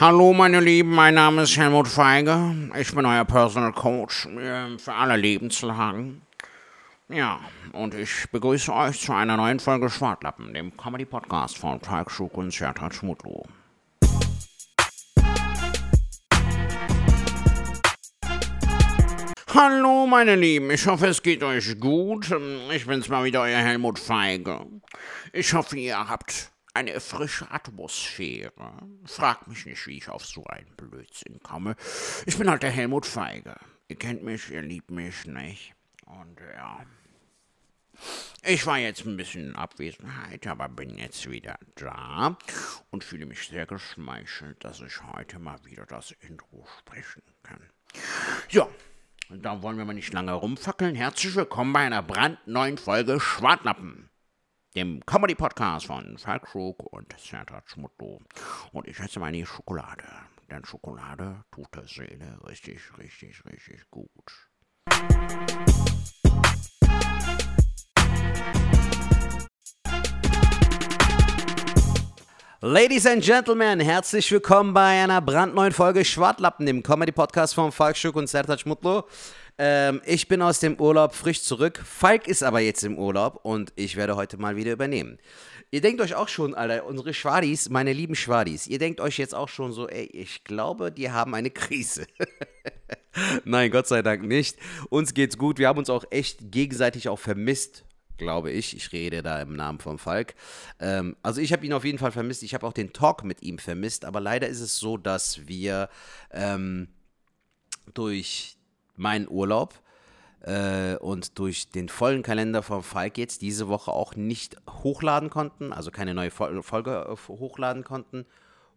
Hallo meine Lieben, mein Name ist Helmut Feige. Ich bin euer Personal Coach äh, für alle Lebenslagen. Ja, und ich begrüße euch zu einer neuen Folge Schwartlappen, dem Comedy-Podcast von Talk Schuk und Sertat Schmutlu. Hallo meine Lieben, ich hoffe es geht euch gut. Ich bin's mal wieder, euer Helmut Feige. Ich hoffe ihr habt eine frische Atmosphäre. Frag mich nicht, wie ich auf so einen Blödsinn komme. Ich bin halt der Helmut Feige. Ihr kennt mich, ihr liebt mich, nicht? Und ja. Ich war jetzt ein bisschen in Abwesenheit, aber bin jetzt wieder da und fühle mich sehr geschmeichelt, dass ich heute mal wieder das Intro sprechen kann. Ja, da wollen wir mal nicht lange rumfackeln. Herzlich willkommen bei einer brandneuen Folge Schwartlappen dem Comedy-Podcast von Falk Krug und Santa Schmutto. Und ich esse meine Schokolade, denn Schokolade tut der Seele richtig, richtig, richtig gut. Ladies and Gentlemen, herzlich willkommen bei einer brandneuen Folge Schwartlappen, dem Comedy-Podcast von Falk Schuck und Sertac Mutlu. Ähm, ich bin aus dem Urlaub frisch zurück. Falk ist aber jetzt im Urlaub und ich werde heute mal wieder übernehmen. Ihr denkt euch auch schon, Alter, unsere Schwadis, meine lieben Schwadis, ihr denkt euch jetzt auch schon so, ey, ich glaube, die haben eine Krise. Nein, Gott sei Dank nicht. Uns geht's gut. Wir haben uns auch echt gegenseitig auch vermisst glaube ich. Ich rede da im Namen von Falk. Ähm, also ich habe ihn auf jeden Fall vermisst. Ich habe auch den Talk mit ihm vermisst. Aber leider ist es so, dass wir ähm, durch meinen Urlaub äh, und durch den vollen Kalender von Falk jetzt diese Woche auch nicht hochladen konnten, also keine neue Folge äh, hochladen konnten.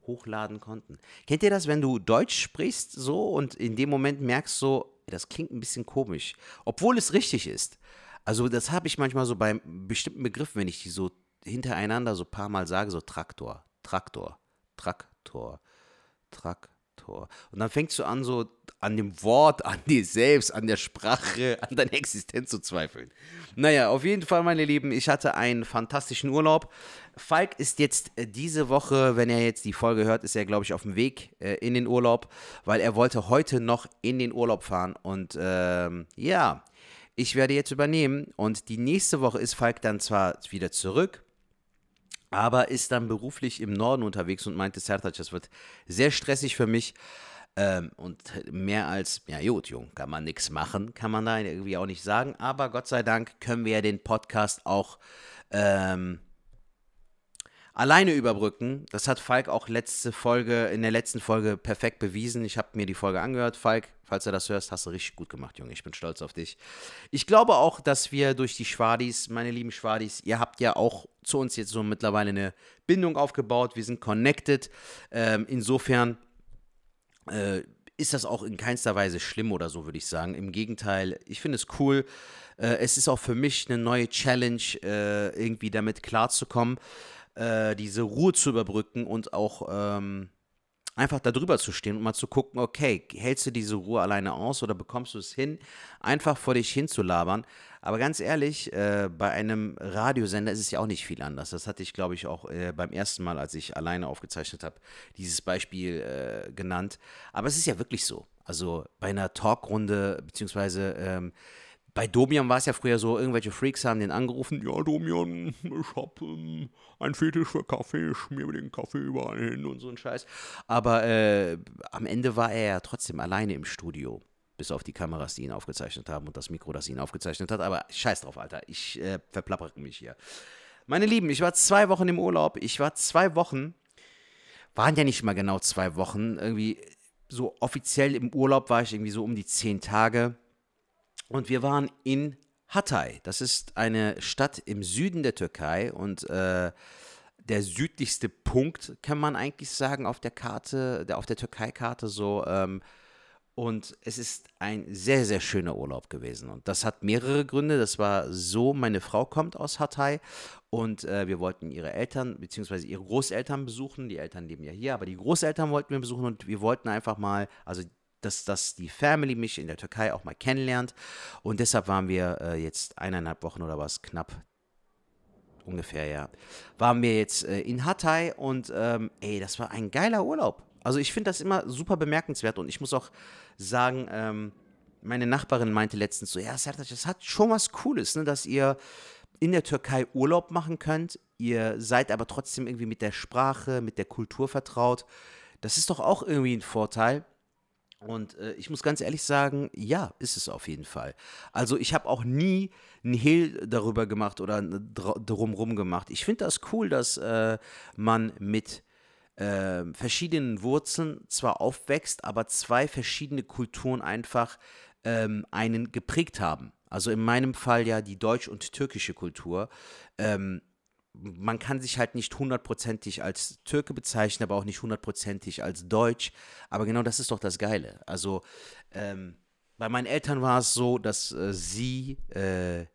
Hochladen konnten. Kennt ihr das, wenn du Deutsch sprichst so und in dem Moment merkst so, das klingt ein bisschen komisch, obwohl es richtig ist. Also das habe ich manchmal so bei bestimmten Begriffen, wenn ich die so hintereinander so ein paar Mal sage, so Traktor, Traktor, Traktor, Traktor. Und dann fängst du an, so an dem Wort, an dir selbst, an der Sprache, an deiner Existenz zu zweifeln. Naja, auf jeden Fall, meine Lieben, ich hatte einen fantastischen Urlaub. Falk ist jetzt äh, diese Woche, wenn er jetzt die Folge hört, ist er, glaube ich, auf dem Weg äh, in den Urlaub, weil er wollte heute noch in den Urlaub fahren. Und ähm, ja, ich werde jetzt übernehmen. Und die nächste Woche ist Falk dann zwar wieder zurück, aber ist dann beruflich im Norden unterwegs und meinte, Sertac, das wird sehr stressig für mich. Ähm, und mehr als, ja gut, Jung, kann man nichts machen, kann man da irgendwie auch nicht sagen. Aber Gott sei Dank können wir ja den Podcast auch ähm, alleine überbrücken. Das hat Falk auch letzte Folge, in der letzten Folge perfekt bewiesen. Ich habe mir die Folge angehört. Falk, falls du das hörst, hast du richtig gut gemacht, Junge. Ich bin stolz auf dich. Ich glaube auch, dass wir durch die Schwadis, meine lieben Schwadis, ihr habt ja auch zu uns jetzt so mittlerweile eine Bindung aufgebaut. Wir sind connected. Ähm, insofern äh, ist das auch in keinster Weise schlimm oder so, würde ich sagen. Im Gegenteil, ich finde es cool. Äh, es ist auch für mich eine neue Challenge, äh, irgendwie damit klarzukommen, äh, diese Ruhe zu überbrücken und auch ähm, einfach da drüber zu stehen und mal zu gucken, okay, hältst du diese Ruhe alleine aus oder bekommst du es hin, einfach vor dich hin zu labern? Aber ganz ehrlich, äh, bei einem Radiosender ist es ja auch nicht viel anders. Das hatte ich, glaube ich, auch äh, beim ersten Mal, als ich alleine aufgezeichnet habe, dieses Beispiel äh, genannt. Aber es ist ja wirklich so. Also bei einer Talkrunde, beziehungsweise ähm, bei Domian war es ja früher so, irgendwelche Freaks haben den angerufen, ja Domian, ich hab ähm, einen Fetisch für Kaffee, ich schmier mir den Kaffee überall hin und so ein Scheiß. Aber äh, am Ende war er ja trotzdem alleine im Studio, bis auf die Kameras, die ihn aufgezeichnet haben und das Mikro, das ihn aufgezeichnet hat. Aber scheiß drauf, Alter, ich äh, verplappere mich hier. Meine Lieben, ich war zwei Wochen im Urlaub, ich war zwei Wochen, waren ja nicht mal genau zwei Wochen, irgendwie so offiziell im Urlaub war ich irgendwie so um die zehn Tage und wir waren in Hatay. Das ist eine Stadt im Süden der Türkei und äh, der südlichste Punkt, kann man eigentlich sagen, auf der Karte, der, auf der Türkei-Karte so. Ähm, und es ist ein sehr, sehr schöner Urlaub gewesen. Und das hat mehrere Gründe. Das war so, meine Frau kommt aus Hatay und äh, wir wollten ihre Eltern bzw. ihre Großeltern besuchen. Die Eltern leben ja hier, aber die Großeltern wollten wir besuchen und wir wollten einfach mal, also dass, dass die Family mich in der Türkei auch mal kennenlernt. Und deshalb waren wir äh, jetzt eineinhalb Wochen oder was, knapp ungefähr, ja, waren wir jetzt äh, in Hatay und ähm, ey, das war ein geiler Urlaub. Also ich finde das immer super bemerkenswert und ich muss auch sagen, ähm, meine Nachbarin meinte letztens so, ja, Sertac, das hat schon was Cooles, ne, dass ihr in der Türkei Urlaub machen könnt, ihr seid aber trotzdem irgendwie mit der Sprache, mit der Kultur vertraut. Das ist doch auch irgendwie ein Vorteil. Und äh, ich muss ganz ehrlich sagen, ja, ist es auf jeden Fall. Also ich habe auch nie einen Hehl darüber gemacht oder drumrum gemacht. Ich finde das cool, dass äh, man mit äh, verschiedenen Wurzeln zwar aufwächst, aber zwei verschiedene Kulturen einfach ähm, einen geprägt haben. Also in meinem Fall ja die deutsch- und türkische Kultur. Ähm, man kann sich halt nicht hundertprozentig als Türke bezeichnen, aber auch nicht hundertprozentig als Deutsch. Aber genau das ist doch das Geile. Also ähm, bei meinen Eltern war es so, dass äh, sie äh,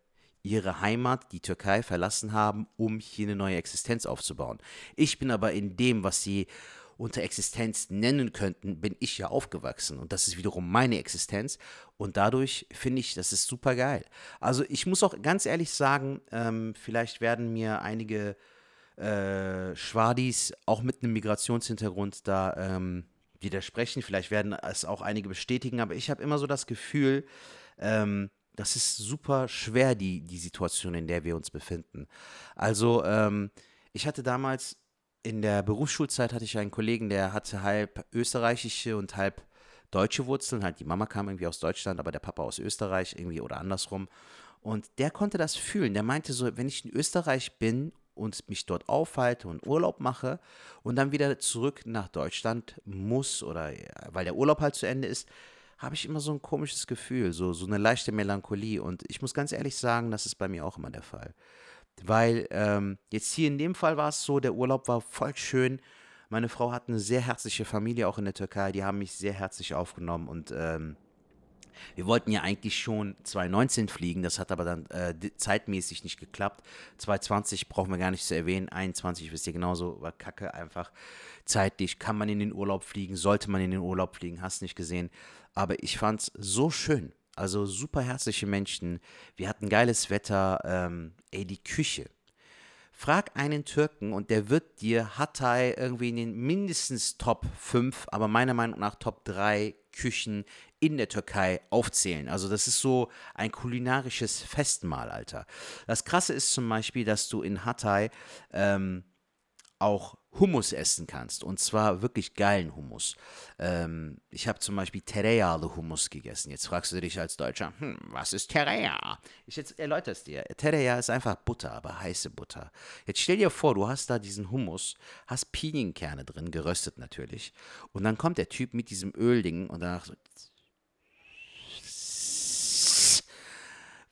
ihre Heimat, die Türkei, verlassen haben, um hier eine neue Existenz aufzubauen. Ich bin aber in dem, was sie unter Existenz nennen könnten, bin ich ja aufgewachsen. Und das ist wiederum meine Existenz. Und dadurch finde ich, das ist super geil. Also ich muss auch ganz ehrlich sagen, ähm, vielleicht werden mir einige äh, Schwadis auch mit einem Migrationshintergrund da ähm, widersprechen. Vielleicht werden es auch einige bestätigen. Aber ich habe immer so das Gefühl, ähm, das ist super schwer, die, die Situation, in der wir uns befinden. Also, ähm, ich hatte damals in der Berufsschulzeit hatte ich einen Kollegen, der hatte halb österreichische und halb deutsche Wurzeln. Halt, die Mama kam irgendwie aus Deutschland, aber der Papa aus Österreich irgendwie oder andersrum. Und der konnte das fühlen. Der meinte so, wenn ich in Österreich bin und mich dort aufhalte und Urlaub mache und dann wieder zurück nach Deutschland muss oder weil der Urlaub halt zu Ende ist, habe ich immer so ein komisches Gefühl, so, so eine leichte Melancholie. Und ich muss ganz ehrlich sagen, das ist bei mir auch immer der Fall. Weil ähm, jetzt hier in dem Fall war es so, der Urlaub war voll schön. Meine Frau hat eine sehr herzliche Familie auch in der Türkei. Die haben mich sehr herzlich aufgenommen und ähm, wir wollten ja eigentlich schon 2019 fliegen, das hat aber dann äh, zeitmäßig nicht geklappt. 2020 brauchen wir gar nicht zu erwähnen, 21 wisst ihr genauso, war kacke einfach. Zeitlich kann man in den Urlaub fliegen, sollte man in den Urlaub fliegen, hast nicht gesehen. Aber ich fand es so schön. Also super herzliche Menschen. Wir hatten geiles Wetter. Ähm, ey, die Küche. Frag einen Türken und der wird dir Hatay irgendwie in den mindestens Top 5, aber meiner Meinung nach Top 3 Küchen in der Türkei aufzählen. Also das ist so ein kulinarisches Festmahl, Alter. Das Krasse ist zum Beispiel, dass du in Hatay ähm, auch Hummus essen kannst. Und zwar wirklich geilen Hummus. Ähm, ich habe zum Beispiel Tereyağlı Hummus gegessen. Jetzt fragst du dich als Deutscher, hm, was ist Tereya? Ich jetzt erläutere es dir. Tereya ist einfach Butter, aber heiße Butter. Jetzt stell dir vor, du hast da diesen Hummus, hast Pinienkerne drin, geröstet natürlich. Und dann kommt der Typ mit diesem Ölding und danach so.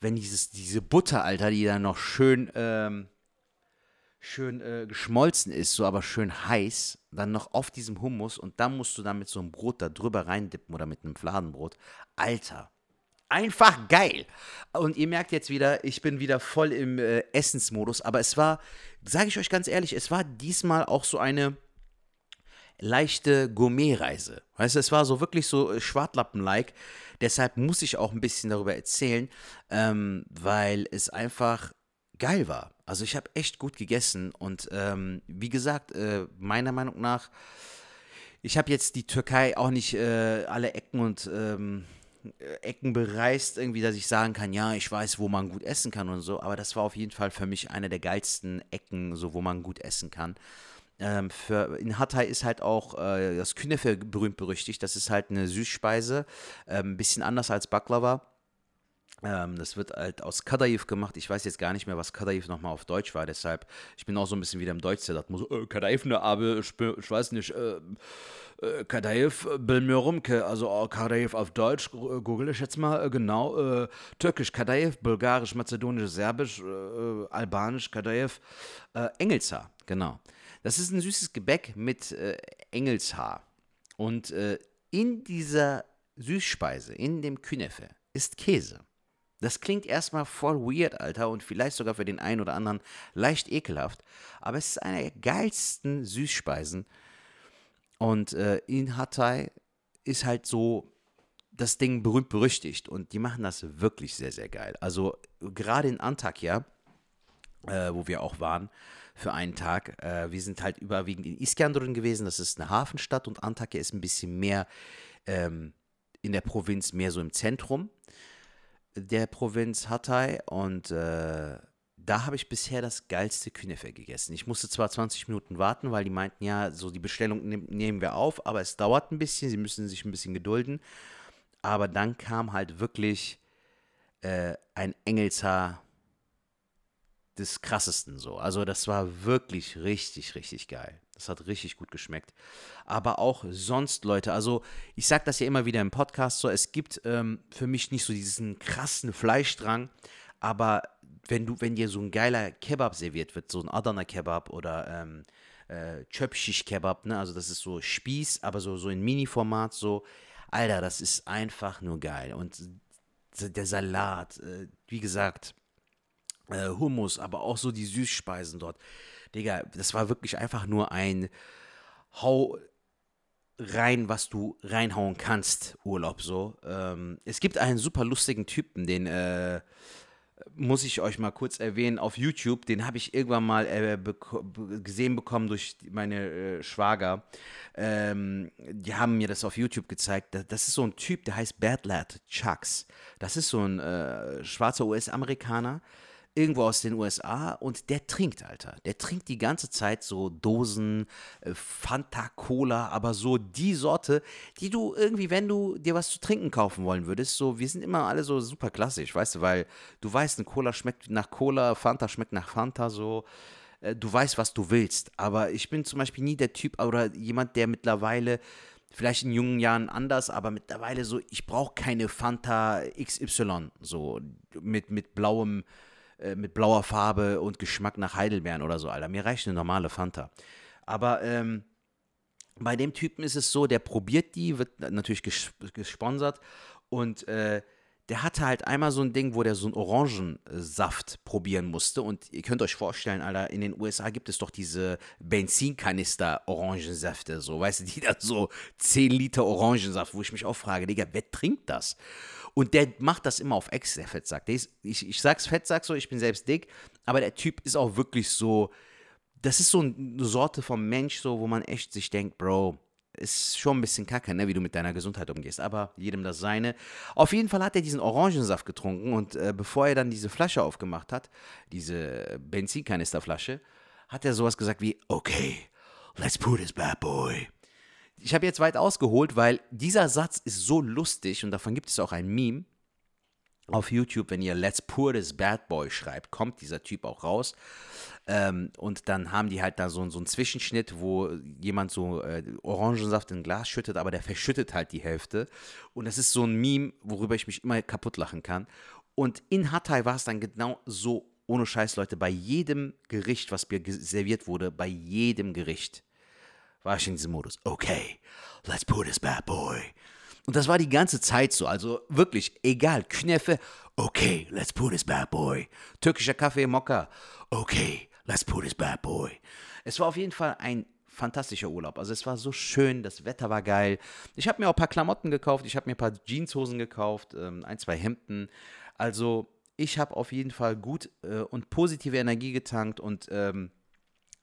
Wenn dieses, diese Butter, Alter, die dann noch schön ähm, schön äh, geschmolzen ist, so aber schön heiß, dann noch auf diesem Hummus und dann musst du dann mit so einem Brot da drüber reindippen oder mit einem Fladenbrot. Alter, einfach geil. Und ihr merkt jetzt wieder, ich bin wieder voll im äh, Essensmodus, aber es war, sage ich euch ganz ehrlich, es war diesmal auch so eine leichte Gourmetreise. Weißt du, es war so wirklich so äh, Schwartlappen-like. Deshalb muss ich auch ein bisschen darüber erzählen, ähm, weil es einfach geil war. Also ich habe echt gut gegessen und ähm, wie gesagt, äh, meiner Meinung nach, ich habe jetzt die Türkei auch nicht äh, alle Ecken und ähm, Ecken bereist, irgendwie, dass ich sagen kann, ja, ich weiß, wo man gut essen kann und so, aber das war auf jeden Fall für mich eine der geilsten Ecken, so wo man gut essen kann. Ähm, für, in Hatay ist halt auch äh, das Künefe berühmt berüchtigt. Das ist halt eine Süßspeise, ein ähm, bisschen anders als Baklava. Ähm, das wird halt aus Kadayif gemacht. Ich weiß jetzt gar nicht mehr, was Kadayif nochmal auf Deutsch war. Deshalb, ich bin auch so ein bisschen wieder im Deutsch. So, äh, Kadayif, ne, aber ich, ich weiß nicht, äh, äh, Kadayif, Bilmiyorum, also oh, Kadayif auf Deutsch, äh, google ich jetzt mal, äh, genau. Äh, Türkisch Kadayif, Bulgarisch, Mazedonisch, Serbisch, äh, Albanisch Kadayif, äh, Engelshaar, genau. Das ist ein süßes Gebäck mit äh, Engelshaar. Und in dieser Süßspeise, in dem Künefe, ist Käse. Das klingt erstmal voll weird, Alter, und vielleicht sogar für den einen oder anderen leicht ekelhaft, aber es ist eine der geilsten Süßspeisen. Und äh, in Hatay ist halt so das Ding berühmt berüchtigt und die machen das wirklich sehr, sehr geil. Also gerade in Antakya, äh, wo wir auch waren, für einen Tag. Äh, wir sind halt überwiegend in Iskenderun gewesen, das ist eine Hafenstadt und Antakya ist ein bisschen mehr ähm, in der Provinz, mehr so im Zentrum der Provinz Hatay und äh, da habe ich bisher das geilste Künefe gegessen. Ich musste zwar 20 Minuten warten, weil die meinten, ja, so die Bestellung nehm, nehmen wir auf, aber es dauert ein bisschen, sie müssen sich ein bisschen gedulden. Aber dann kam halt wirklich äh, ein Engelshaar des krassesten so. Also das war wirklich richtig, richtig geil. Das hat richtig gut geschmeckt. Aber auch sonst, Leute, also ich sage das ja immer wieder im Podcast so, es gibt ähm, für mich nicht so diesen krassen Fleischdrang, aber wenn du, wenn dir so ein geiler Kebab serviert wird, so ein Adana Kebab oder ähm, äh, Chöpschisch Kebab, ne, also das ist so Spieß, aber so, so in Mini-Format, so, Alter, das ist einfach nur geil. Und der Salat, äh, wie gesagt, äh, Hummus, aber auch so die Süßspeisen dort. Digga, das war wirklich einfach nur ein Hau rein, was du reinhauen kannst, Urlaub so. Ähm, es gibt einen super lustigen Typen, den äh, muss ich euch mal kurz erwähnen, auf YouTube, den habe ich irgendwann mal äh, beko gesehen bekommen durch meine äh, Schwager. Ähm, die haben mir das auf YouTube gezeigt. Das ist so ein Typ, der heißt Bad Lad Chucks. Das ist so ein äh, schwarzer US-Amerikaner, irgendwo aus den USA und der trinkt, Alter. Der trinkt die ganze Zeit so Dosen, äh, Fanta Cola, aber so die Sorte, die du irgendwie, wenn du dir was zu trinken kaufen wollen würdest, so, wir sind immer alle so super klassisch, weißt du, weil du weißt, ein Cola schmeckt nach Cola, Fanta schmeckt nach Fanta, so. Äh, du weißt, was du willst. Aber ich bin zum Beispiel nie der Typ oder jemand, der mittlerweile vielleicht in jungen Jahren anders, aber mittlerweile so, ich brauche keine Fanta XY, so mit, mit blauem äh, mit blauer Farbe und Geschmack nach Heidelbeeren oder so, Alter. Mir reicht eine normale Fanta. Aber ähm, bei dem Typen ist es so, der probiert die, wird natürlich ges gesponsert und äh, der hatte halt einmal so ein Ding, wo der so einen Orangensaft probieren musste. Und ihr könnt euch vorstellen, Alter, in den USA gibt es doch diese Benzinkanister-Orangensäfte, so, weißt du, die dann so 10 Liter Orangensaft, wo ich mich auch frage, Digga, wer trinkt das? Und der macht das immer auf Ex, der Fettsack. Der ist, ich, ich sag's Fettsack so, ich bin selbst dick, aber der Typ ist auch wirklich so, das ist so eine Sorte von Mensch, so, wo man echt sich denkt, Bro, ist schon ein bisschen kacke, ne, wie du mit deiner Gesundheit umgehst. Aber jedem das seine. Auf jeden Fall hat er diesen Orangensaft getrunken und äh, bevor er dann diese Flasche aufgemacht hat, diese Benzinkanisterflasche, hat er sowas gesagt wie, okay, let's put this bad boy ich habe jetzt weit ausgeholt, weil dieser Satz ist so lustig und davon gibt es auch ein Meme auf YouTube, wenn ihr Let's Pour This Bad Boy schreibt, kommt dieser Typ auch raus. Ähm, und dann haben die halt da so, so einen Zwischenschnitt, wo jemand so äh, Orangensaft in ein Glas schüttet, aber der verschüttet halt die Hälfte. Und das ist so ein Meme, worüber ich mich immer kaputt lachen kann. Und in Hatay war es dann genau so, ohne Scheiß, Leute, bei jedem Gericht, was mir serviert wurde, bei jedem Gericht war ich in diesem Modus. Okay, let's put this bad boy. Und das war die ganze Zeit so. Also wirklich, egal. Kneffe, okay, let's put this bad boy. Türkischer Kaffee, Mokka, okay, let's put this bad boy. Es war auf jeden Fall ein fantastischer Urlaub. Also es war so schön, das Wetter war geil. Ich habe mir auch ein paar Klamotten gekauft, ich habe mir ein paar Jeanshosen gekauft, ähm, ein, zwei Hemden. Also ich habe auf jeden Fall gut äh, und positive Energie getankt und ähm,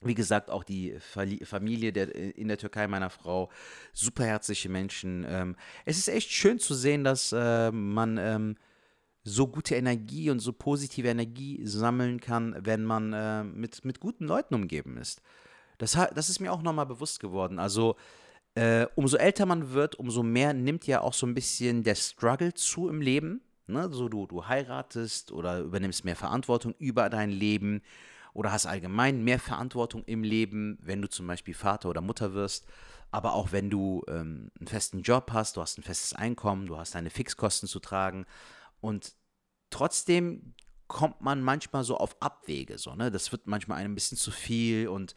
wie gesagt, auch die Familie der, in der Türkei meiner Frau, superherzliche Menschen. Ähm, es ist echt schön zu sehen, dass äh, man ähm, so gute Energie und so positive Energie sammeln kann, wenn man äh, mit, mit guten Leuten umgeben ist. Das, das ist mir auch nochmal bewusst geworden. Also, äh, umso älter man wird, umso mehr nimmt ja auch so ein bisschen der Struggle zu im Leben. Ne? So, du, du heiratest oder übernimmst mehr Verantwortung über dein Leben oder hast allgemein mehr Verantwortung im Leben, wenn du zum Beispiel Vater oder Mutter wirst, aber auch wenn du ähm, einen festen Job hast, du hast ein festes Einkommen, du hast deine Fixkosten zu tragen und trotzdem kommt man manchmal so auf Abwege, so, ne? Das wird manchmal einem ein bisschen zu viel und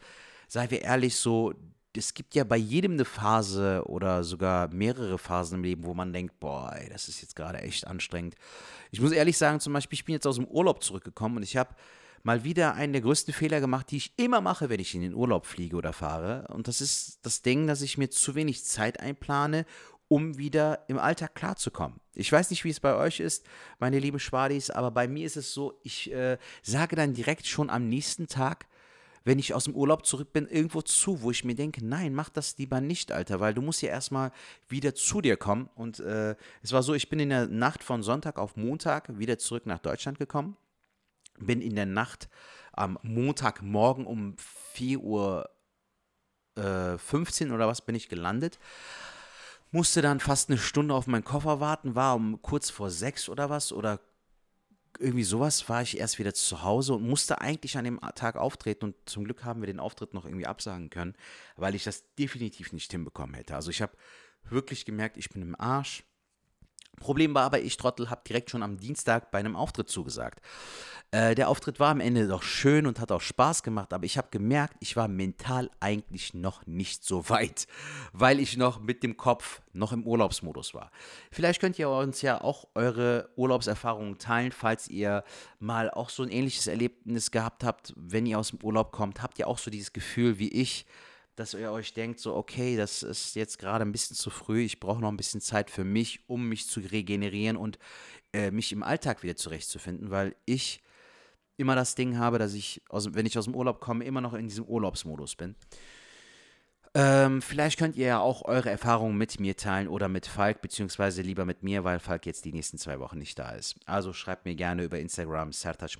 sei wir ehrlich, so, es gibt ja bei jedem eine Phase oder sogar mehrere Phasen im Leben, wo man denkt, boah, ey, das ist jetzt gerade echt anstrengend. Ich muss ehrlich sagen, zum Beispiel, ich bin jetzt aus dem Urlaub zurückgekommen und ich habe mal wieder einen der größten Fehler gemacht, die ich immer mache, wenn ich in den Urlaub fliege oder fahre. Und das ist das Ding, dass ich mir zu wenig Zeit einplane, um wieder im Alltag klarzukommen. Ich weiß nicht, wie es bei euch ist, meine lieben Schwadis, aber bei mir ist es so, ich äh, sage dann direkt schon am nächsten Tag, wenn ich aus dem Urlaub zurück bin, irgendwo zu, wo ich mir denke, nein, mach das lieber nicht, Alter, weil du musst ja erstmal wieder zu dir kommen. Und äh, es war so, ich bin in der Nacht von Sonntag auf Montag wieder zurück nach Deutschland gekommen. Bin in der Nacht am Montagmorgen um 4 Uhr äh, 15 oder was bin ich gelandet. Musste dann fast eine Stunde auf meinen Koffer warten, war um kurz vor sechs oder was oder irgendwie sowas war ich erst wieder zu Hause und musste eigentlich an dem Tag auftreten und zum Glück haben wir den Auftritt noch irgendwie absagen können, weil ich das definitiv nicht hinbekommen hätte. Also ich habe wirklich gemerkt, ich bin im Arsch. Problem war aber, ich Trottel habe direkt schon am Dienstag bei einem Auftritt zugesagt. Äh, der Auftritt war am Ende doch schön und hat auch Spaß gemacht, aber ich habe gemerkt, ich war mental eigentlich noch nicht so weit, weil ich noch mit dem Kopf noch im Urlaubsmodus war. Vielleicht könnt ihr uns ja auch eure Urlaubserfahrungen teilen, falls ihr mal auch so ein ähnliches Erlebnis gehabt habt, wenn ihr aus dem Urlaub kommt. Habt ihr auch so dieses Gefühl wie ich, dass ihr euch denkt, so, okay, das ist jetzt gerade ein bisschen zu früh, ich brauche noch ein bisschen Zeit für mich, um mich zu regenerieren und äh, mich im Alltag wieder zurechtzufinden, weil ich immer das Ding habe, dass ich, aus, wenn ich aus dem Urlaub komme, immer noch in diesem Urlaubsmodus bin. Ähm, vielleicht könnt ihr ja auch eure Erfahrungen mit mir teilen oder mit Falk, beziehungsweise lieber mit mir, weil Falk jetzt die nächsten zwei Wochen nicht da ist. Also schreibt mir gerne über Instagram, Sertac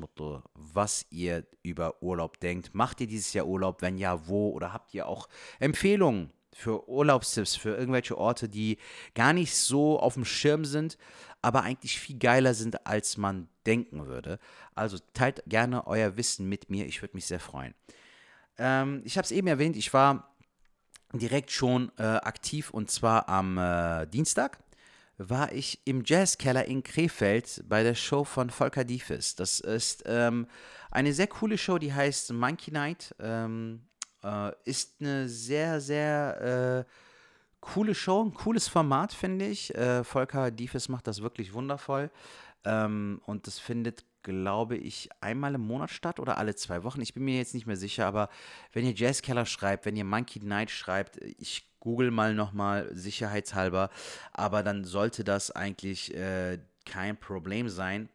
was ihr über Urlaub denkt. Macht ihr dieses Jahr Urlaub? Wenn ja, wo? Oder habt ihr auch Empfehlungen für Urlaubstipps, für irgendwelche Orte, die gar nicht so auf dem Schirm sind, aber eigentlich viel geiler sind, als man denken würde. Also teilt gerne euer Wissen mit mir, ich würde mich sehr freuen. Ähm, ich habe es eben erwähnt, ich war direkt schon äh, aktiv und zwar am äh, Dienstag war ich im Jazzkeller in Krefeld bei der Show von Volker Diefes. Das ist ähm, eine sehr coole Show, die heißt Monkey Night. Ähm, äh, ist eine sehr, sehr äh, coole Show, ein cooles Format, finde ich. Äh, Volker Diefes macht das wirklich wundervoll. Ähm, und das findet glaube ich, einmal im Monat statt oder alle zwei Wochen. Ich bin mir jetzt nicht mehr sicher, aber wenn ihr Jazzkeller schreibt, wenn ihr Monkey Night schreibt, ich google mal nochmal sicherheitshalber, aber dann sollte das eigentlich äh, kein Problem sein,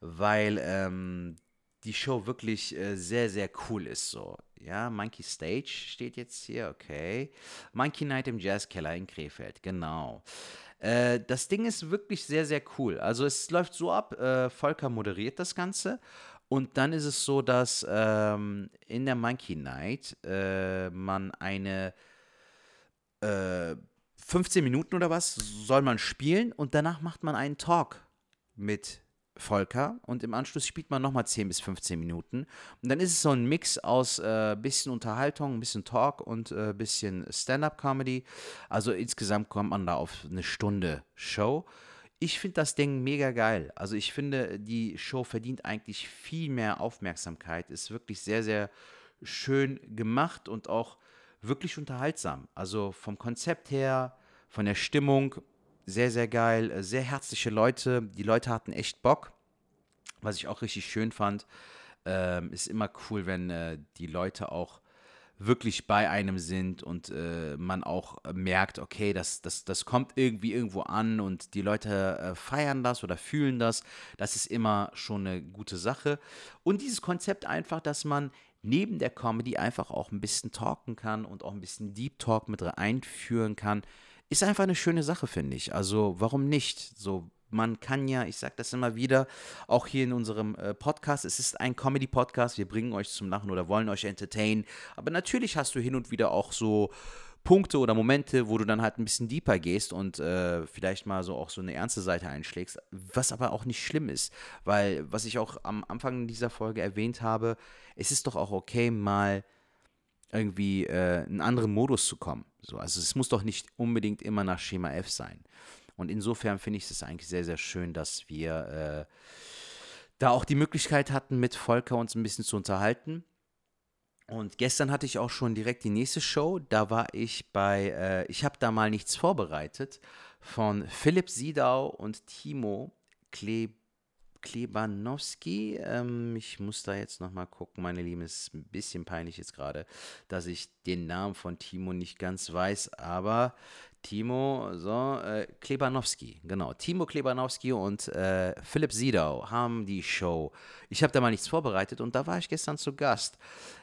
weil ähm, die Show wirklich äh, sehr, sehr cool ist. So. Ja, Monkey Stage steht jetzt hier, okay. Monkey Night im Jazzkeller in Krefeld, genau. Äh, das Ding ist wirklich sehr, sehr cool. Also es läuft so ab, äh, Volker moderiert das Ganze und dann ist es so, dass ähm, in der Monkey Night äh, man eine 15 äh, Minuten oder was soll man spielen und danach macht man einen Talk mit Volker und im Anschluss spielt man nochmal 10 bis 15 Minuten. Und dann ist es so ein Mix aus äh, bisschen Unterhaltung, ein bisschen Talk und äh, bisschen Stand-up-Comedy. Also insgesamt kommt man da auf eine Stunde Show. Ich finde das Ding mega geil. Also ich finde, die Show verdient eigentlich viel mehr Aufmerksamkeit. Ist wirklich sehr, sehr schön gemacht und auch wirklich unterhaltsam. Also vom Konzept her, von der Stimmung sehr, sehr geil. Äh, sehr herzliche Leute. Die Leute hatten echt Bock. Was ich auch richtig schön fand, ähm, ist immer cool, wenn äh, die Leute auch wirklich bei einem sind und äh, man auch merkt, okay, das, das, das kommt irgendwie irgendwo an und die Leute äh, feiern das oder fühlen das. Das ist immer schon eine gute Sache. Und dieses Konzept einfach, dass man neben der Comedy einfach auch ein bisschen talken kann und auch ein bisschen Deep Talk mit einführen kann, ist einfach eine schöne Sache, finde ich. Also warum nicht? So, man kann ja, ich sage das immer wieder, auch hier in unserem äh, Podcast, es ist ein Comedy-Podcast, wir bringen euch zum Lachen oder wollen euch entertainen, aber natürlich hast du hin und wieder auch so Punkte oder Momente, wo du dann halt ein bisschen deeper gehst und äh, vielleicht mal so auch so eine ernste Seite einschlägst, was aber auch nicht schlimm ist, weil was ich auch am Anfang dieser Folge erwähnt habe, es ist doch auch okay, mal irgendwie äh, einen anderen Modus zu kommen. So, also es muss doch nicht unbedingt immer nach Schema F sein. Und insofern finde ich es eigentlich sehr, sehr schön, dass wir äh, da auch die Möglichkeit hatten, mit Volker uns ein bisschen zu unterhalten. Und gestern hatte ich auch schon direkt die nächste Show. Da war ich bei, äh, ich habe da mal nichts vorbereitet, von Philipp Siedau und Timo Kleb Klebanowski. Ähm, ich muss da jetzt nochmal gucken, meine Lieben. Es ist ein bisschen peinlich jetzt gerade, dass ich den Namen von Timo nicht ganz weiß, aber Timo, so, äh, Klebanowski, genau. Timo Klebanowski und äh, Philipp Siedau haben die Show. Ich habe da mal nichts vorbereitet und da war ich gestern zu Gast.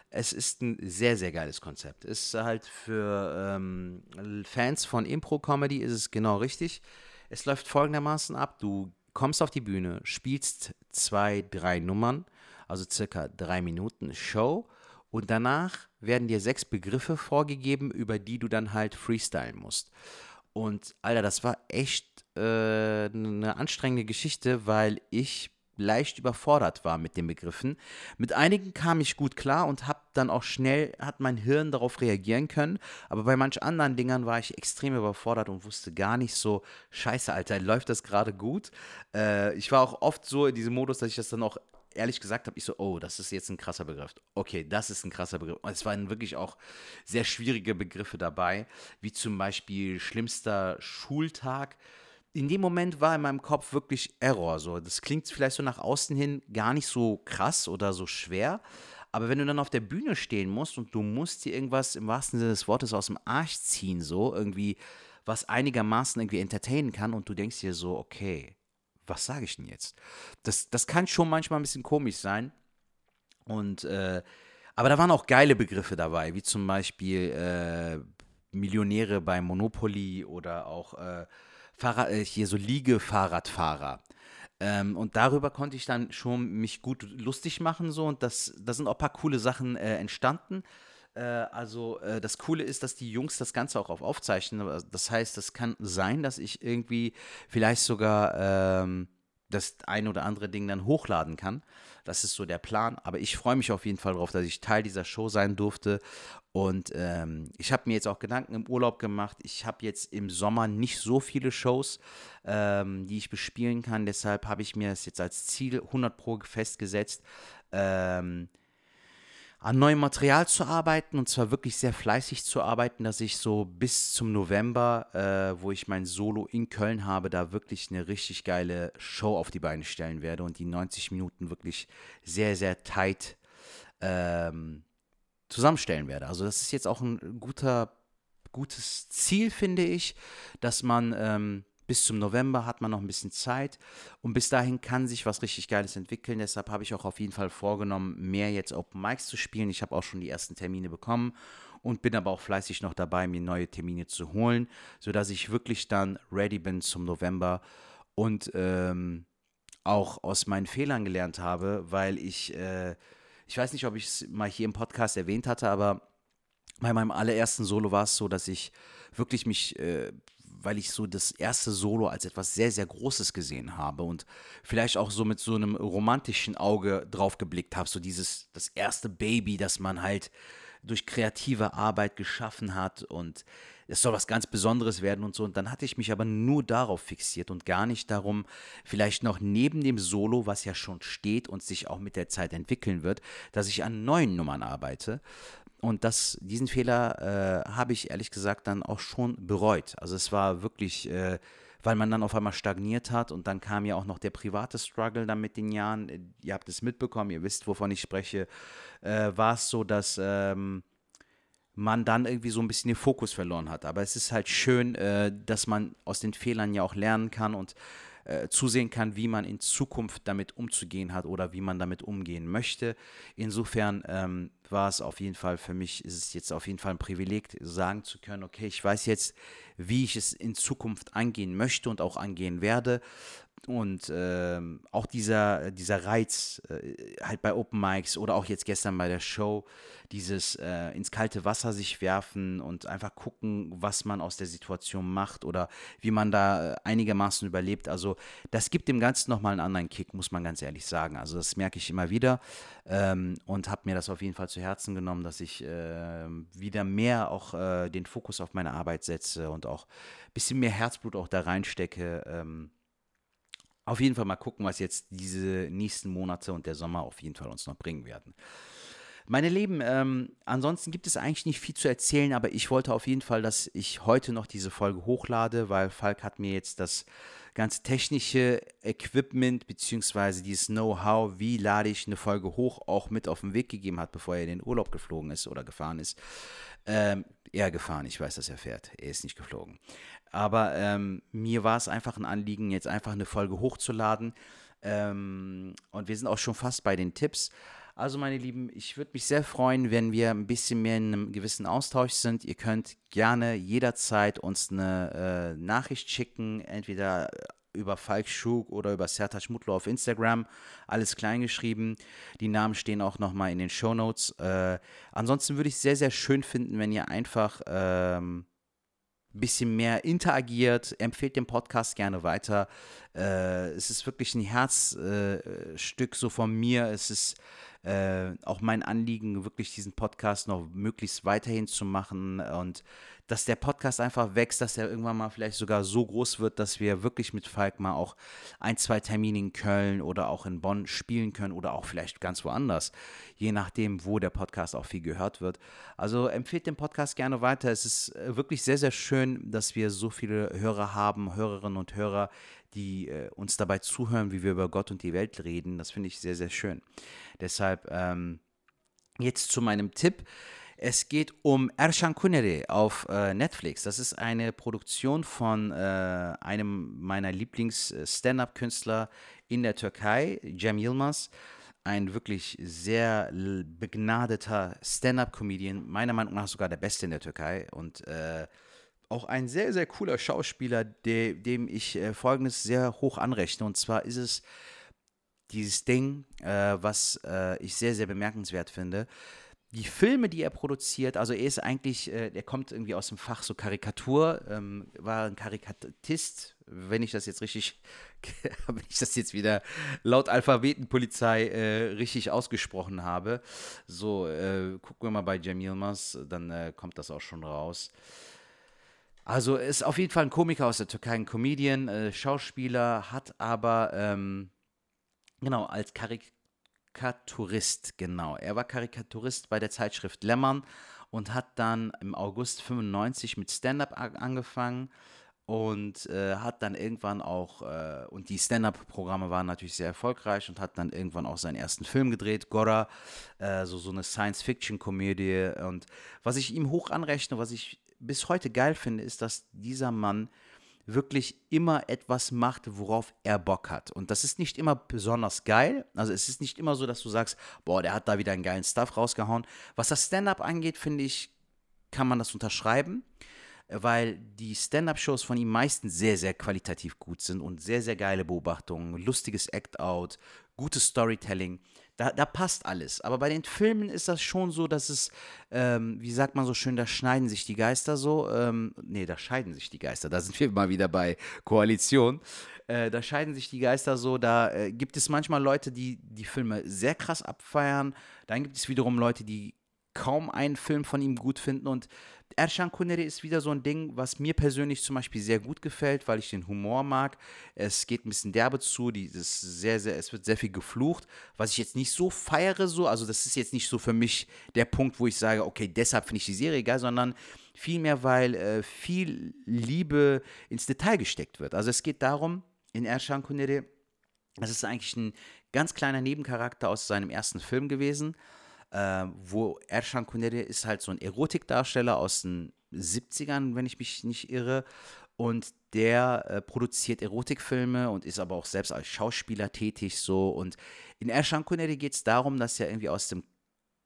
Es ist ein sehr, sehr geiles Konzept. Ist halt für ähm, Fans von Impro-Comedy ist es genau richtig. Es läuft folgendermaßen ab: Du kommst auf die Bühne, spielst zwei, drei Nummern, also circa drei Minuten Show und danach werden dir sechs Begriffe vorgegeben, über die du dann halt freestylen musst. Und Alter, das war echt äh, eine anstrengende Geschichte, weil ich leicht überfordert war mit den Begriffen. Mit einigen kam ich gut klar und habe dann auch schnell, hat mein Hirn darauf reagieren können. Aber bei manch anderen Dingern war ich extrem überfordert und wusste gar nicht so, scheiße, Alter, läuft das gerade gut? Äh, ich war auch oft so in diesem Modus, dass ich das dann auch ehrlich gesagt habe ich so, oh, das ist jetzt ein krasser Begriff. Okay, das ist ein krasser Begriff. Es waren wirklich auch sehr schwierige Begriffe dabei, wie zum Beispiel schlimmster Schultag. In dem Moment war in meinem Kopf wirklich Error. So, das klingt vielleicht so nach außen hin gar nicht so krass oder so schwer. Aber wenn du dann auf der Bühne stehen musst und du musst dir irgendwas im wahrsten Sinne des Wortes aus dem Arsch ziehen, so irgendwie, was einigermaßen irgendwie entertainen kann und du denkst dir so, okay, was sage ich denn jetzt? Das, das kann schon manchmal ein bisschen komisch sein. Und, äh, aber da waren auch geile Begriffe dabei, wie zum Beispiel äh, Millionäre bei Monopoly oder auch äh, Fahrrad, äh, hier so Liege-Fahrradfahrer. Ähm, und darüber konnte ich dann schon mich gut lustig machen so und das, da sind auch ein paar coole Sachen äh, entstanden. Äh, also äh, das Coole ist, dass die Jungs das Ganze auch auf aufzeichnen. Das heißt, es kann sein, dass ich irgendwie vielleicht sogar ähm, das ein oder andere Ding dann hochladen kann. Das ist so der Plan. Aber ich freue mich auf jeden Fall darauf, dass ich Teil dieser Show sein durfte. Und ähm, ich habe mir jetzt auch Gedanken im Urlaub gemacht. Ich habe jetzt im Sommer nicht so viele Shows, ähm, die ich bespielen kann. Deshalb habe ich mir das jetzt als Ziel 100 Pro festgesetzt. Ähm, an neuem Material zu arbeiten und zwar wirklich sehr fleißig zu arbeiten, dass ich so bis zum November, äh, wo ich mein Solo in Köln habe, da wirklich eine richtig geile Show auf die Beine stellen werde und die 90 Minuten wirklich sehr, sehr tight ähm, zusammenstellen werde. Also das ist jetzt auch ein guter, gutes Ziel, finde ich, dass man ähm, bis zum November hat man noch ein bisschen Zeit und bis dahin kann sich was richtig Geiles entwickeln. Deshalb habe ich auch auf jeden Fall vorgenommen, mehr jetzt Open Mics zu spielen. Ich habe auch schon die ersten Termine bekommen und bin aber auch fleißig noch dabei, mir neue Termine zu holen, sodass ich wirklich dann ready bin zum November und ähm, auch aus meinen Fehlern gelernt habe, weil ich, äh, ich weiß nicht, ob ich es mal hier im Podcast erwähnt hatte, aber bei meinem allerersten Solo war es so, dass ich wirklich mich äh, weil ich so das erste Solo als etwas sehr, sehr Großes gesehen habe und vielleicht auch so mit so einem romantischen Auge drauf geblickt habe. So dieses, das erste Baby, das man halt durch kreative Arbeit geschaffen hat und es soll was ganz Besonderes werden und so. Und dann hatte ich mich aber nur darauf fixiert und gar nicht darum, vielleicht noch neben dem Solo, was ja schon steht und sich auch mit der Zeit entwickeln wird, dass ich an neuen Nummern arbeite. Und das, diesen Fehler äh, habe ich ehrlich gesagt dann auch schon bereut. Also es war wirklich, äh, weil man dann auf einmal stagniert hat und dann kam ja auch noch der private Struggle dann mit den Jahren. Ihr habt es mitbekommen, ihr wisst, wovon ich spreche. Äh, war es so, dass ähm, man dann irgendwie so ein bisschen den Fokus verloren hat. Aber es ist halt schön, äh, dass man aus den Fehlern ja auch lernen kann und äh, zusehen kann, wie man in Zukunft damit umzugehen hat oder wie man damit umgehen möchte. Insofern ähm, war es auf jeden Fall für mich, ist es jetzt auf jeden Fall ein Privileg, sagen zu können, okay, ich weiß jetzt, wie ich es in Zukunft angehen möchte und auch angehen werde. Und ähm, auch dieser, dieser Reiz, äh, halt bei Open Mics oder auch jetzt gestern bei der Show, dieses äh, ins kalte Wasser sich werfen und einfach gucken, was man aus der Situation macht oder wie man da äh, einigermaßen überlebt. Also das gibt dem Ganzen nochmal einen anderen Kick, muss man ganz ehrlich sagen. Also das merke ich immer wieder ähm, und habe mir das auf jeden Fall zu Herzen genommen, dass ich äh, wieder mehr auch äh, den Fokus auf meine Arbeit setze und auch ein bisschen mehr Herzblut auch da reinstecke. Ähm, auf jeden Fall mal gucken, was jetzt diese nächsten Monate und der Sommer auf jeden Fall uns noch bringen werden. Meine Lieben, ähm, ansonsten gibt es eigentlich nicht viel zu erzählen, aber ich wollte auf jeden Fall, dass ich heute noch diese Folge hochlade, weil Falk hat mir jetzt das ganz technische Equipment beziehungsweise dieses Know-how, wie lade ich eine Folge hoch, auch mit auf den Weg gegeben hat, bevor er in den Urlaub geflogen ist oder gefahren ist. Ähm, er gefahren, ich weiß, dass er fährt. Er ist nicht geflogen. Aber ähm, mir war es einfach ein Anliegen, jetzt einfach eine Folge hochzuladen. Ähm, und wir sind auch schon fast bei den Tipps. Also, meine Lieben, ich würde mich sehr freuen, wenn wir ein bisschen mehr in einem gewissen Austausch sind. Ihr könnt gerne jederzeit uns eine äh, Nachricht schicken, entweder über Falk Schug oder über Sertac Mutlo auf Instagram. Alles klein geschrieben. Die Namen stehen auch nochmal in den Show Notes. Äh, ansonsten würde ich es sehr, sehr schön finden, wenn ihr einfach. Ähm, bisschen mehr interagiert, empfehlt den Podcast gerne weiter. Äh, es ist wirklich ein Herzstück äh, so von mir. Es ist äh, auch mein Anliegen, wirklich diesen Podcast noch möglichst weiterhin zu machen und dass der Podcast einfach wächst, dass er irgendwann mal vielleicht sogar so groß wird, dass wir wirklich mit Falk mal auch ein, zwei Termine in Köln oder auch in Bonn spielen können oder auch vielleicht ganz woanders, je nachdem, wo der Podcast auch viel gehört wird. Also empfehlt den Podcast gerne weiter. Es ist äh, wirklich sehr, sehr schön, dass wir so viele Hörer haben, Hörerinnen und Hörer, die äh, uns dabei zuhören, wie wir über Gott und die Welt reden. Das finde ich sehr, sehr schön. Deshalb ähm, jetzt zu meinem Tipp. Es geht um Erşan Kuneri auf äh, Netflix. Das ist eine Produktion von äh, einem meiner Lieblings-Stand-up-Künstler in der Türkei, Cem Yilmaz. Ein wirklich sehr begnadeter Stand-up-Comedian, meiner Meinung nach sogar der beste in der Türkei. Und äh, auch ein sehr, sehr cooler Schauspieler, de, dem ich äh, Folgendes sehr hoch anrechne. Und zwar ist es dieses Ding, äh, was äh, ich sehr, sehr bemerkenswert finde. Die Filme, die er produziert, also er ist eigentlich, äh, er kommt irgendwie aus dem Fach so Karikatur, ähm, war ein Karikatist, wenn ich das jetzt richtig, wenn ich das jetzt wieder laut Alphabetenpolizei äh, richtig ausgesprochen habe. So, äh, gucken wir mal bei Cem Yilmaz, dann kommt das auch schon raus. Also ist auf jeden Fall ein Komiker aus der Türkei, ein Comedian, äh, Schauspieler, hat aber ähm, genau als Karikaturist, genau. Er war Karikaturist bei der Zeitschrift Lemmern und hat dann im August 95 mit Stand-up angefangen und äh, hat dann irgendwann auch, äh, und die Stand-up-Programme waren natürlich sehr erfolgreich und hat dann irgendwann auch seinen ersten Film gedreht, Gora, äh, so, so eine Science-Fiction-Komödie. Und was ich ihm hoch anrechne, was ich bis heute geil finde, ist, dass dieser Mann wirklich immer etwas macht, worauf er Bock hat. Und das ist nicht immer besonders geil. Also es ist nicht immer so, dass du sagst, boah, der hat da wieder einen geilen Stuff rausgehauen. Was das Stand-up angeht, finde ich, kann man das unterschreiben, weil die Stand-up-Shows von ihm meistens sehr, sehr qualitativ gut sind und sehr, sehr geile Beobachtungen, lustiges Act-out, gutes Storytelling. Da, da passt alles. Aber bei den Filmen ist das schon so, dass es, ähm, wie sagt man so schön, da schneiden sich die Geister so. Ähm, nee, da scheiden sich die Geister. Da sind wir mal wieder bei Koalition. Äh, da scheiden sich die Geister so. Da äh, gibt es manchmal Leute, die die Filme sehr krass abfeiern. Dann gibt es wiederum Leute, die kaum einen Film von ihm gut finden. Und Erşan Kuneri ist wieder so ein Ding, was mir persönlich zum Beispiel sehr gut gefällt, weil ich den Humor mag. Es geht ein bisschen derbe zu, die, das sehr, sehr, es wird sehr viel geflucht, was ich jetzt nicht so feiere, so. Also, das ist jetzt nicht so für mich der Punkt, wo ich sage, okay, deshalb finde ich die Serie geil, sondern vielmehr, weil äh, viel Liebe ins Detail gesteckt wird. Also, es geht darum, in Erşan Kuneri, das ist eigentlich ein ganz kleiner Nebencharakter aus seinem ersten Film gewesen äh, wo Erşan Kuneri ist halt so ein Erotikdarsteller aus den 70ern, wenn ich mich nicht irre. Und der äh, produziert Erotikfilme und ist aber auch selbst als Schauspieler tätig so. Und in Erşan Kuneri geht es darum, dass er irgendwie aus dem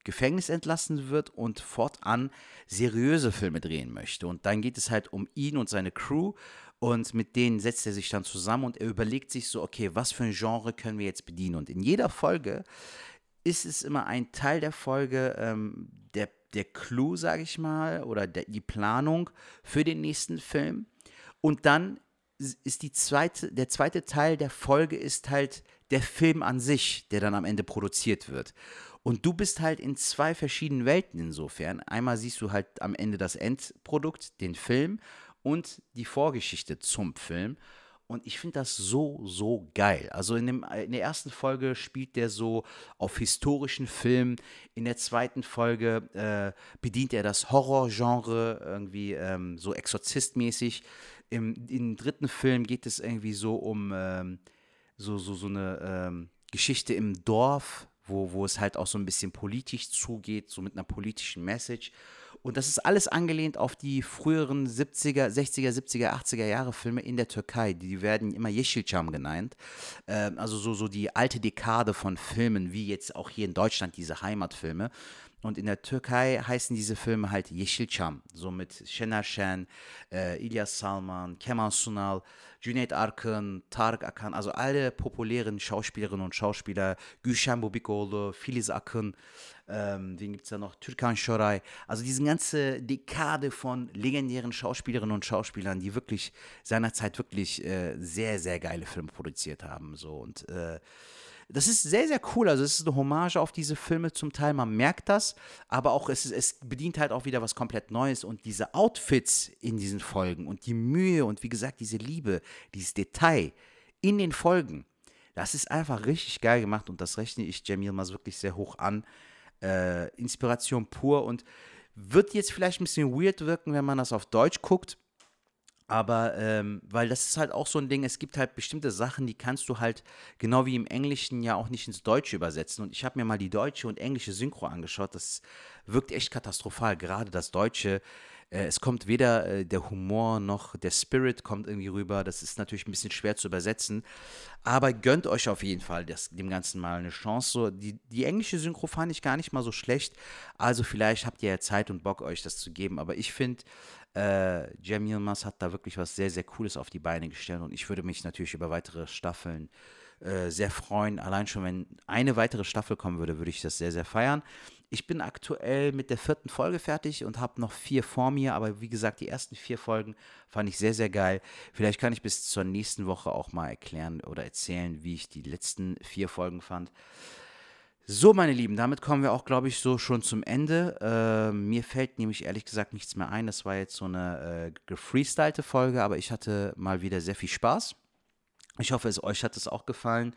Gefängnis entlassen wird und fortan seriöse Filme drehen möchte. Und dann geht es halt um ihn und seine Crew und mit denen setzt er sich dann zusammen und er überlegt sich so, okay, was für ein Genre können wir jetzt bedienen? Und in jeder Folge ist es immer ein Teil der Folge, ähm, der, der Clou, sage ich mal, oder der, die Planung für den nächsten Film. Und dann ist die zweite, der zweite Teil der Folge ist halt der Film an sich, der dann am Ende produziert wird. Und du bist halt in zwei verschiedenen Welten insofern. Einmal siehst du halt am Ende das Endprodukt, den Film und die Vorgeschichte zum Film. Und ich finde das so, so geil. Also in, dem, in der ersten Folge spielt der so auf historischen Filmen. In der zweiten Folge äh, bedient er das Horrorgenre irgendwie ähm, so exorzistmäßig. Im, Im dritten Film geht es irgendwie so um ähm, so, so, so eine ähm, Geschichte im Dorf, wo, wo es halt auch so ein bisschen politisch zugeht, so mit einer politischen Message. Und das ist alles angelehnt auf die früheren 70er, 60er, 70er, 80er Jahre Filme in der Türkei. Die werden immer Yeşilçam genannt. Ähm, also so, so die alte Dekade von Filmen, wie jetzt auch hier in Deutschland diese Heimatfilme. Und in der Türkei heißen diese Filme halt Yeşilçam, so mit Şener Şen, äh, İlyas Salman, Kemal Sunal, Cüneyt Arkın, Tarık Akan, also alle populären Schauspielerinnen und Schauspieler, Gülşen Bubikoğlu, Filiz Akın, ähm, wen gibt es da noch? Türkan Şoray. Also diese ganze Dekade von legendären Schauspielerinnen und Schauspielern, die wirklich seinerzeit wirklich äh, sehr, sehr geile Filme produziert haben. So und äh, das ist sehr, sehr cool. Also es ist eine Hommage auf diese Filme zum Teil, man merkt das, aber auch es, ist, es bedient halt auch wieder was komplett Neues und diese Outfits in diesen Folgen und die Mühe und wie gesagt diese Liebe, dieses Detail in den Folgen, das ist einfach richtig geil gemacht und das rechne ich Jamil mal wirklich sehr hoch an. Äh, Inspiration pur und wird jetzt vielleicht ein bisschen weird wirken, wenn man das auf Deutsch guckt. Aber, ähm, weil das ist halt auch so ein Ding, es gibt halt bestimmte Sachen, die kannst du halt, genau wie im Englischen, ja auch nicht ins Deutsche übersetzen. Und ich habe mir mal die deutsche und englische Synchro angeschaut. Das wirkt echt katastrophal. Gerade das Deutsche, äh, es kommt weder äh, der Humor noch der Spirit kommt irgendwie rüber. Das ist natürlich ein bisschen schwer zu übersetzen. Aber gönnt euch auf jeden Fall das, dem Ganzen mal eine Chance. So, die, die englische Synchro fand ich gar nicht mal so schlecht. Also vielleicht habt ihr ja Zeit und Bock, euch das zu geben. Aber ich finde, äh, Cem Yılmaz hat da wirklich was sehr, sehr Cooles auf die Beine gestellt und ich würde mich natürlich über weitere Staffeln äh, sehr freuen. Allein schon, wenn eine weitere Staffel kommen würde, würde ich das sehr, sehr feiern. Ich bin aktuell mit der vierten Folge fertig und habe noch vier vor mir, aber wie gesagt, die ersten vier Folgen fand ich sehr, sehr geil. Vielleicht kann ich bis zur nächsten Woche auch mal erklären oder erzählen, wie ich die letzten vier Folgen fand. So, meine Lieben, damit kommen wir auch, glaube ich, so schon zum Ende. Äh, mir fällt nämlich ehrlich gesagt nichts mehr ein. Das war jetzt so eine äh, gefreestylte Folge, aber ich hatte mal wieder sehr viel Spaß. Ich hoffe, es euch hat es auch gefallen.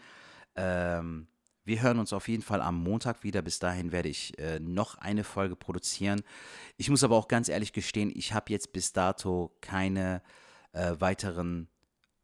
Ähm, wir hören uns auf jeden Fall am Montag wieder. Bis dahin werde ich äh, noch eine Folge produzieren. Ich muss aber auch ganz ehrlich gestehen, ich habe jetzt bis dato keine äh, weiteren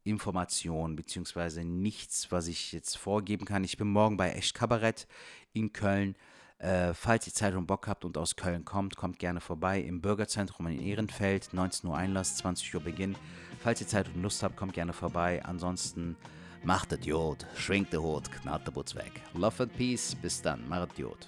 Informationen beziehungsweise nichts, was ich jetzt vorgeben kann. Ich bin morgen bei Echt Kabarett in Köln. Äh, falls ihr Zeit und Bock habt und aus Köln kommt, kommt gerne vorbei im Bürgerzentrum in Ehrenfeld. 19 Uhr Einlass, 20 Uhr Beginn. Falls ihr Zeit und Lust habt, kommt gerne vorbei. Ansonsten macht es Jod, schwingt der Hut, knallt der Butz weg. Love and Peace, bis dann, macht Jod.